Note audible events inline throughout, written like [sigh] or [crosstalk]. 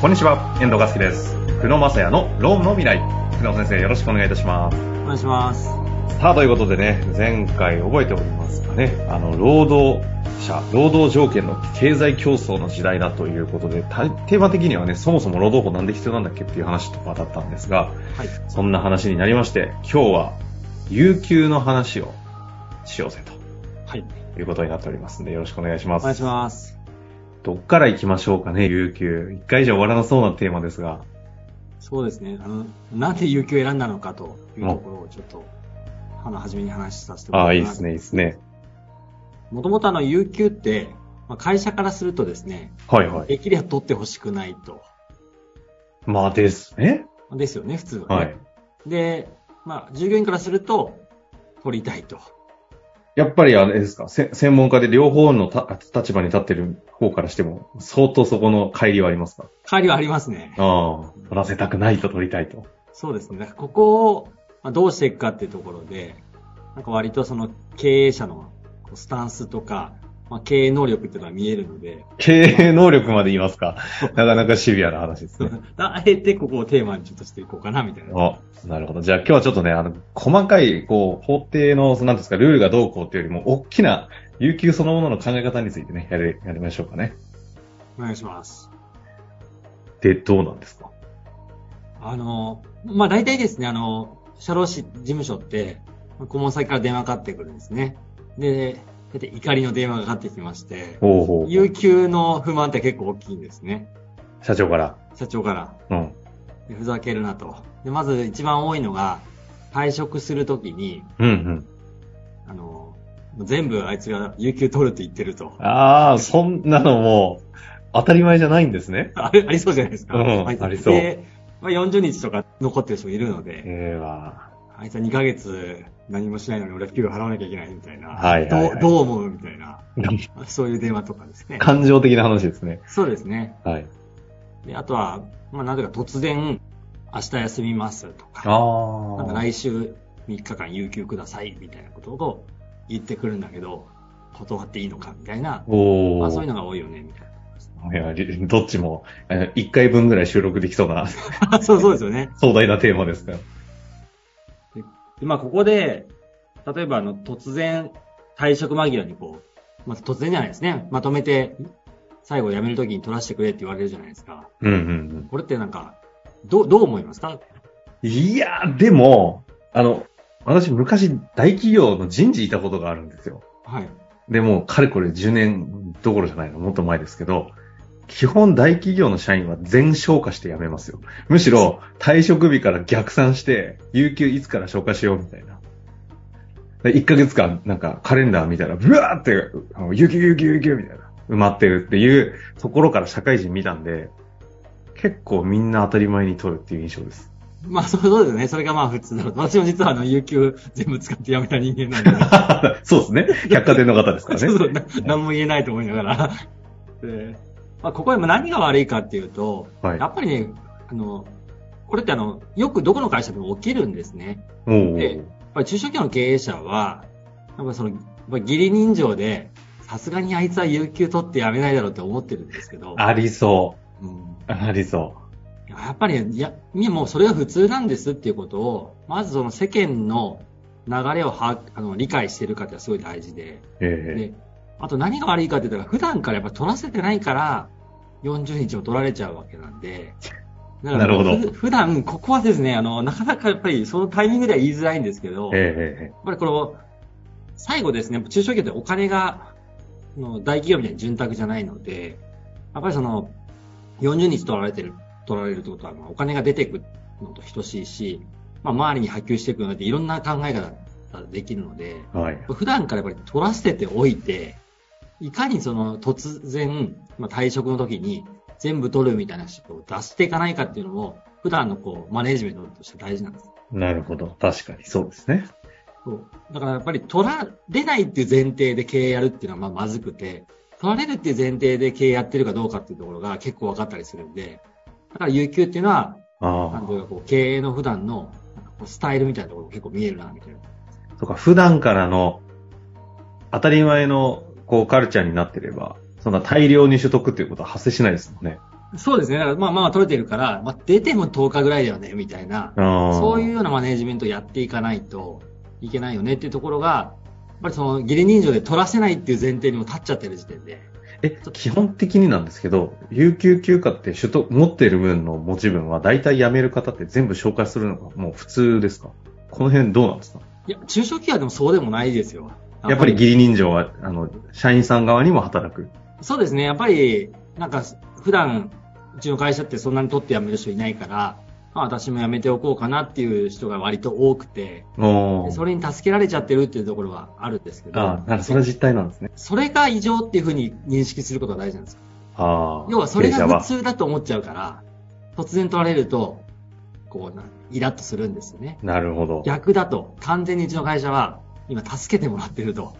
こんにちは、遠藤和樹です。久野正也のロームの未来。久野先生、よろしくお願いいたします。お願いします。さあ、ということでね、前回覚えておりますかね、あの、労働者、労働条件の経済競争の時代だということで、たテーマ的にはね、そもそも労働法なんで必要なんだっけっていう話とかだったんですが、はい。そんな話になりまして、今日は、有給の話をしようぜはい。ということになっておりますので、よろしくお願いします。お願いします。どっから行きましょうかね、有給。一回じゃ終わらなそうなテーマですが。そうですね。あの、なんで有給を選んだのかというところをちょっと、あの、初めに話させてもああ、らいまいいですね、いいですね。もともとあの、有給って、まあ、会社からするとですね、はいはい。できれば取ってほしくないと。まあですね。ですよね、普通はね。はい。で、まあ、従業員からすると、取りたいと。やっぱりあれですか、せ専門家で両方のた立場に立ってる方からしても、相当そこの乖離はありますか？帰りはありますね。ああ、取らせたくないと取りたいと。そうですね。ここを、まあ、どうしていくかっていうところで、なんか割とその経営者のスタンスとか、まあ、経営能力っていうのは見えるので、経営能力まで言いますか。なかなかシビアな話ですね。[laughs] あえてここをテーマにちょっとしていこうかな、みたいな。あ、なるほど。じゃあ今日はちょっとね、あの、細かい、こう、法廷の、なんですか、ルールがどうこうっていうよりも、大きな、有給そのものの考え方についてね、やり、やりましょうかね。お願いします。で、どうなんですか？あの、まあ、大体ですね、あの、社労士事務所って、まあ顧問先から電話かかってくるんですね。で、大体怒りの電話がかかってきまして、ほうほう。有給の不満って結構大きいんですね。社長から？社長から。うん。でふざけるなと。で、まず一番多いのが、退職するときに、うんうん。あの、全部あいつが有給取るって言ってると。ああ、そんなのもう、当たり前じゃないんですね。[laughs] ありそうじゃないですか。うんありそうで、まあ、40日とか残ってる人もいるので、ええわ。あいつは2ヶ月何もしないのに俺は給料払わなきゃいけないみたいな。はいはいはいどうどう思うみたいな。そういう電話とかですね。感情的な話ですね。そうですね。はい。で、あとは、まあ、なぜか突然、明日休みますとか、あなんか来週3日間有給くださいみたいなことを言ってくるんだけど、断っていいのかみたいな、おー。まあそういうのが多いよね、みたいいやりどっちも、えー一回分ぐらい収録できそうなな。[laughs] そうそうですよね。壮大なテーマですから。でまあここで、例えばあの、突然、退職間際にこう、まあ突然じゃないですね。まとめて、最後辞めるときに取らせてくれって言われるじゃないですか。うんうんこれってなんか、どう、どう思いますか？うん。いやー、でも、あの、私昔大企業の人事いたことがあるんですよ。はい。でも、かれこれ10年どころじゃないの、もっと前ですけど、基本大企業の社員は全消化して辞めますよ。むしろ退職日から逆算して、有給いつから消化しようみたいな。で1ヶ月間、なんかカレンダー見たら、ブワーって、有給有給有給みたいな、埋まってるっていうところから社会人見たんで、結構みんな当たり前に取るっていう印象です。まあそうですね。それがまあ普通だろうと。私も実はあの、有給全部使って辞めた人間なんで。[laughs] そうですね。百貨店の方ですからね。[laughs] そうそうな何も言えないと思いながら。でまあ、ここでも何が悪いかっていうと、はいやっぱりね、あの、これってあの、よくどこの会社でも起きるんですね。でやっぱり中小企業の経営者は、やっぱその、義理人情で、さすがにあいつは有給取って辞めないだろうって思ってるんですけど、ありそうんう。ありそやっぱり、いや、いやもうそれが普通なんですっていうことを、まずその世間の流れを把握あの理解しているかってすごい大事で、う。ええで、あと何が悪いかって言ったら、普段からやっぱ取らせてないから、40日を取られちゃうわけなんで、なるほど。ふ普段、ここはですね、あの、なかなかやっぱりそのタイミングでは言いづらいんですけど、やっえええぱりこの、最後ですね、中小企業ってお金が、大企業みたいに潤沢じゃないので、やっぱりその、40日取られてる、取られるってことは、まあお金が出ていくのと等しいし、まあ、周りに波及していくので、いろんな考え方ができるので、えはい。普段からやっぱり取らせておいて、いかにその突然、まあ、退職の時に全部取るみたいな人を出していかないかっていうのも、普段のこう、マネージメントとして大事なんです。なるほど。確かにそうですね。そうだからやっぱり取られないっていう前提で経営やるっていうのはまあまずくて、取られるっていう前提で経営やってるかどうかっていうところが結構分かったりするんで、だから有給っていうのは、なんあというかこう経営の普段のスタイルみたいなところが結構見えるな、みたいな。あ。とか、普段からの当たり前のこうカルチャーになってれば、そんな大量に取得っていうことは発生しないですもんね。そうですね。だからまあまあ取れてるから、まあ出ても10日ぐらいだよね、みたいな。そういうようなマネージメントをやっていかないといけないよねっていうところが、やっぱりその義理人情で取らせないっていう前提にも立っちゃってる時点で。え、基本的になんですけど、有給休暇って取得、持っている分の持ち分は大体辞める方って全部紹介するのがもう普通ですか？この辺どうなんですか？いや、中小企業でもそうでもないですよ。やっぱり義理人情は、あの、社員さん側にも働く。そうですね。やっぱり、なんか、普段、うちの会社ってそんなに取って辞める人いないから、まあ私も辞めておこうかなっていう人が割と多くて、それに助けられちゃってるっていうところはあるんですけど、ああ、それは実態なんですね。それが異常っていうふうに認識することが大事なんですよ。ああ。要はそれが普通だと思っちゃうから、突然取られると、こうな、イラッとするんですよね。なるほど。逆だと、完全にうちの会社は、今助けてもらってると。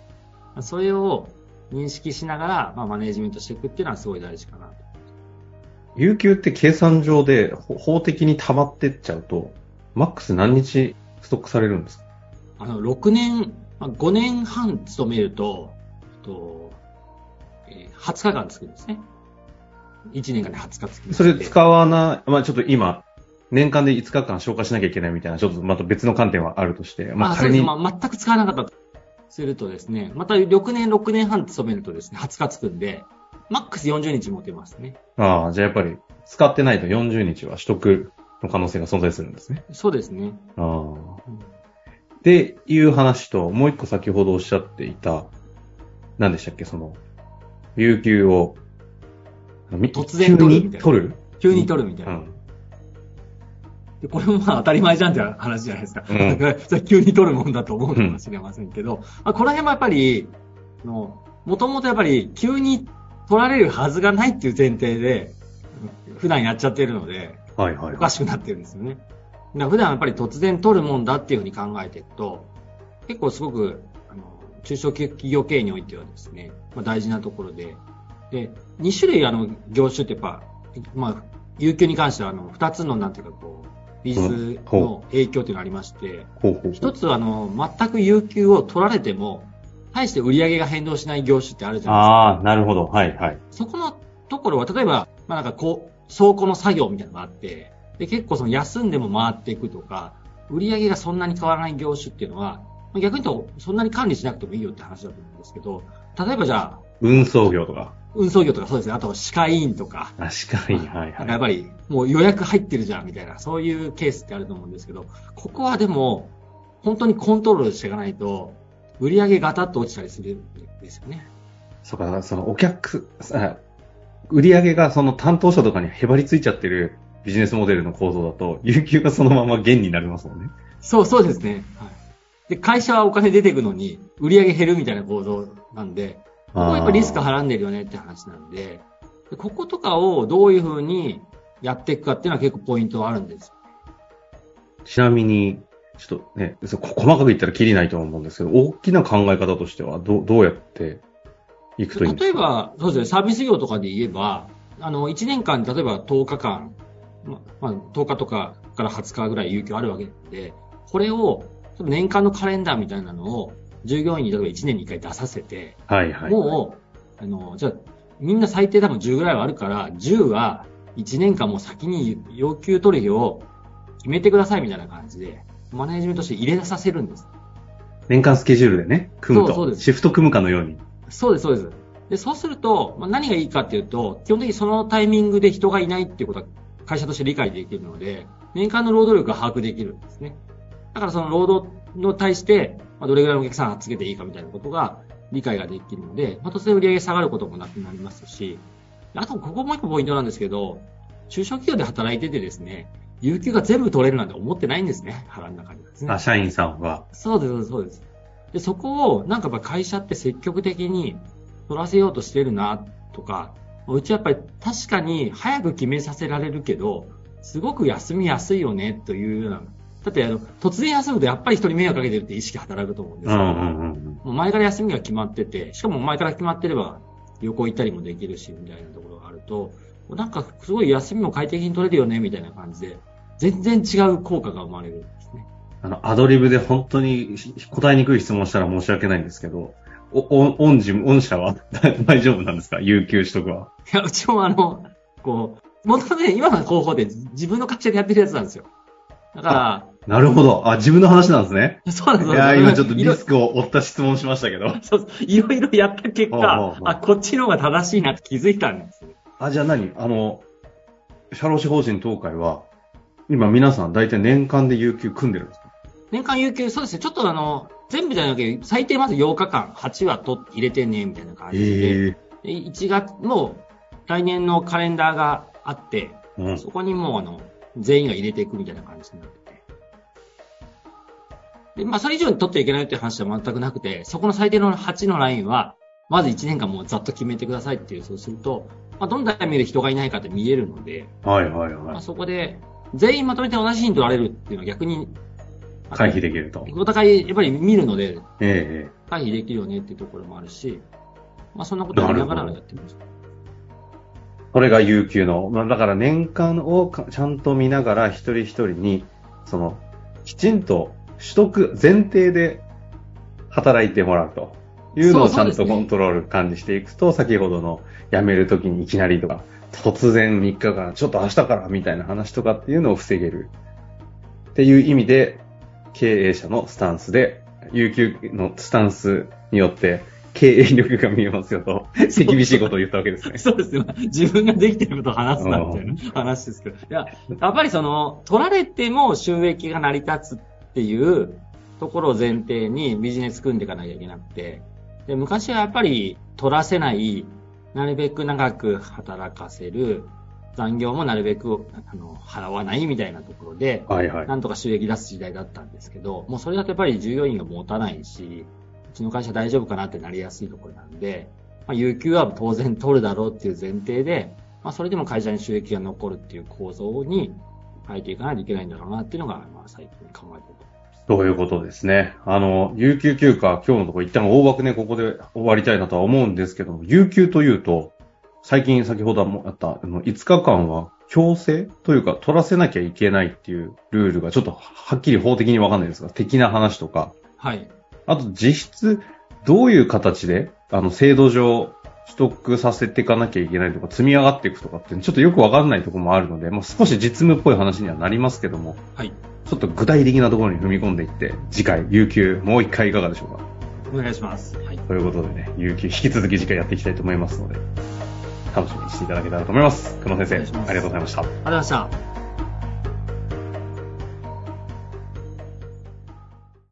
[laughs] それを認識しながら、まあ、マネージメントしていくっていうのはすごい大事かなと。有給って計算上でほ法的に溜まってっちゃうと、マックス何日ストックされるんですか？あの、6年、まあ、5年半勤めると、とえー20日間つくんですね。1年間で20日つきそれ使わない、まあちょっと今、年間で5日間消化しなきゃいけないみたいな、ちょっとまた別の観点はあるとして、ままあ、仮に、まあ、全く使わなかったとするとですね、また6年、6年半勤めるとですね、20日つくんで、マックス40日持てますね。ああ、じゃあやっぱり使ってないと40日は取得の可能性が存在するんですね。そうですね。ああ。うんっていう話と、もう一個先ほどおっしゃっていた、何でしたっけ、その、有給を、み突然取るみたいな急に取る？急に取るみたいうな。ん。でこれもまあ当たり前じゃんって話じゃないですか。うんだか急に取るもんだと思うかもしれませんけど、まあ、この辺もやっぱり、もともとやっぱり急に取られるはずがないっていう前提で、普段やっちゃってるので、はいはいおかしくなってるんですよね。だ普段やっぱり突然取るもんだっていうふうに考えていくと、結構すごく、あの、中小企業経営においてはですね、まあ、大事なところで、で、2種類あの、業種ってやっぱ、まあ、有給に関してはあの、2つのなんていうかこう、ビジネスの影響っていうのがありまして。一つはあの、全く有給を取られても、大して売り上げが変動しない業種ってあるじゃないですか。ああ、なるほど。はいはい。そこのところは、例えば、まあなんかこう、倉庫の作業みたいなのがあって、で、結構その休んでも回っていくとか、売り上げがそんなに変わらない業種っていうのは、まあ逆に言うと、そんなに管理しなくてもいいよって話だと思うんですけど、例えばじゃあ、運送業とか。運送業とかそうですね、あと歯科医院とか、確かに、はいはい。なんかやっぱりもう予約入ってるじゃんみたいな、そういうケースってあると思うんですけど、ここはでも、本当にコントロールしていかないと、売り上げガタッと落ちたりするんですよね。そうか、そのお客、あ売り上げがその担当者とかにへばりついちゃってるビジネスモデルの構造だと、有給がそのまま減になりますもんね。そう、そうですね。はい。で、会社はお金出てくのに、売り上げ減るみたいな構造なんで、ここはやっぱりリスクはらんでるよねって話なんで、でこことかをどういうふうにやっていくかっていうのは結構ポイントはあるんです。ちなみに、ちょっとね、細かく言ったらきりないと思うんですけど、大きな考え方としてはどう、どうやっていくといいんですか？例えば、そうですね、サービス業とかで言えば、あの、1年間、例えば10日間、ま、まあ、10日とかから20日ぐらい有給あるわけで、これを、年間のカレンダーみたいなのを、従業員に例えば1年に1回出させて、はいはい。もう、あの、じゃあ、みんな最低多分10ぐらいはあるから、10は1年間もう先に要求取る日を決めてくださいみたいな感じで、マネージメントとして入れさせるんです。年間スケジュールでね、組むと。そうそうですシフト組むかのように。そうです、そうです。で、そうすると、まあ、何がいいかっていうと、基本的にそのタイミングで人がいないっていうことは会社として理解できるので、年間の労働力が把握できるんですね。だからその労働の対して、まあ、どれぐらいのお客さんをつけていいかみたいなことが理解ができるので、まあ、突然売り上げ下がることもなくなりますし、あと、ここもう一個ポイントなんですけど、中小企業で働いててですね、有給が全部取れるなんて思ってないんですね、腹の中にですね。あ、社員さんは。そうです、そうです。で、そこを、なんかやっぱ会社って積極的に取らせようとしてるな、とか、うちはやっぱり確かに早く決めさせられるけど、すごく休みやすいよね、というような。だってあの、突然休むとやっぱり人に迷惑かけてるって意識働くと思うんですよ。うんうんうん。もう前から休みが決まってて、しかも前から決まってれば旅行行ったりもできるし、みたいなところがあると、なんかすごい休みも快適に取れるよね、みたいな感じで、全然違う効果が生まれるんですね。あの、アドリブで本当に答えにくい質問したら申し訳ないんですけど、お、お、御事、御社は？[laughs] 大丈夫なんですか？有給取得は？いや、うちもあの、こう、もともとね、今の方法で自分の会社でやってるやつなんですよ。だかなるほど。あ、自分の話なんですね。ら、そうなんですいやー、今ちょっとリスクを負った質問しましたけど。そういろいろやった結ほうほうほう、果あ、こっちの方が正しいなって気づいたんですよ。あ、じゃあ何？あの、社労士法人東海は、今皆さん大体年間で有給組んでるんですか？年間有給、そうですね、ちょっとあの、全部じゃなくて、最低まず8日間、8はと入れてね、みたいな感じで。えで1月、もう、来年のカレンダーがあって、えうん。そこにもうあの、全員が入れていくみたいな感じになってて。で、まあ、それ以上に取ってはいけないっていう話は全くなくて、そこの最低の8のラインは、まず1年間もうざっと決めてくださいっていう、そうすると、まあ、どんなタイミングで人がいないかって見えるので、はいはいまあ、はい。そこで、全員まとめて同じ日に取られるっていうのは逆に、回避できると。お互いやっぱり見るので、ええ回避できるよねっていうところもあるし、まあ、そんなことやりながらやってます。これが有給の、まあ、だから年間をかちゃんと見ながら一人一人に、その、きちんと取得、前提で働いてもらうというのをちゃんとコントロール管理していくと、先ほどの辞めるときにいきなりとか、突然3日間、ちょっと明日からみたいな話とかっていうのを防げる。っていう意味で、経営者のスタンスで、有給のスタンスによって、経営力が見えますよと、手厳しいことを言ったわけですね。そうですね。自分ができてることを話すなみたいな [laughs] 話ですけど。いや、やっぱりその、取られても収益が成り立つっていうところを前提にビジネス組んでいかなきゃいけなくて、で昔はやっぱり取らせない、なるべく長く働かせる、残業もなるべくあの払わないみたいなところで、はいはい。なんとか収益出す時代だったんですけど、もうそれだとやっぱり従業員が持たないし、うちの会社大丈夫かなってなりやすいところなんで、まあ、有給は当然取るだろうっていう前提で、まあ、それでも会社に収益が残るっていう構造に変えていかないといけないんだろうなっていうのが、まあ、最近考えてると。いうことですね。あの、有給休暇、今日のところ一旦大枠ね、ここで終わりたいなとは思うんですけども、有給というと、最近先ほどもあった、あの、5日間は強制というか、取らせなきゃいけないっていうルールがちょっとはっきり法的にわかんないですが、的な話とか、はい。あと実質、どういう形で、あの、制度上、取得させていかなきゃいけないとか、積み上がっていくとかって、ちょっとよくわかんないところもあるので、まあ、少し実務っぽい話にはなりますけども、はい。ちょっと具体的なところに踏み込んでいって、次回、有給、もう一回いかがでしょうか？お願いします。はい。ということでね、有給引き続き次回やっていきたいと思いますので、楽しみにしていただけたらと思います。久野先生、ありがとうございました。ありがとうございました。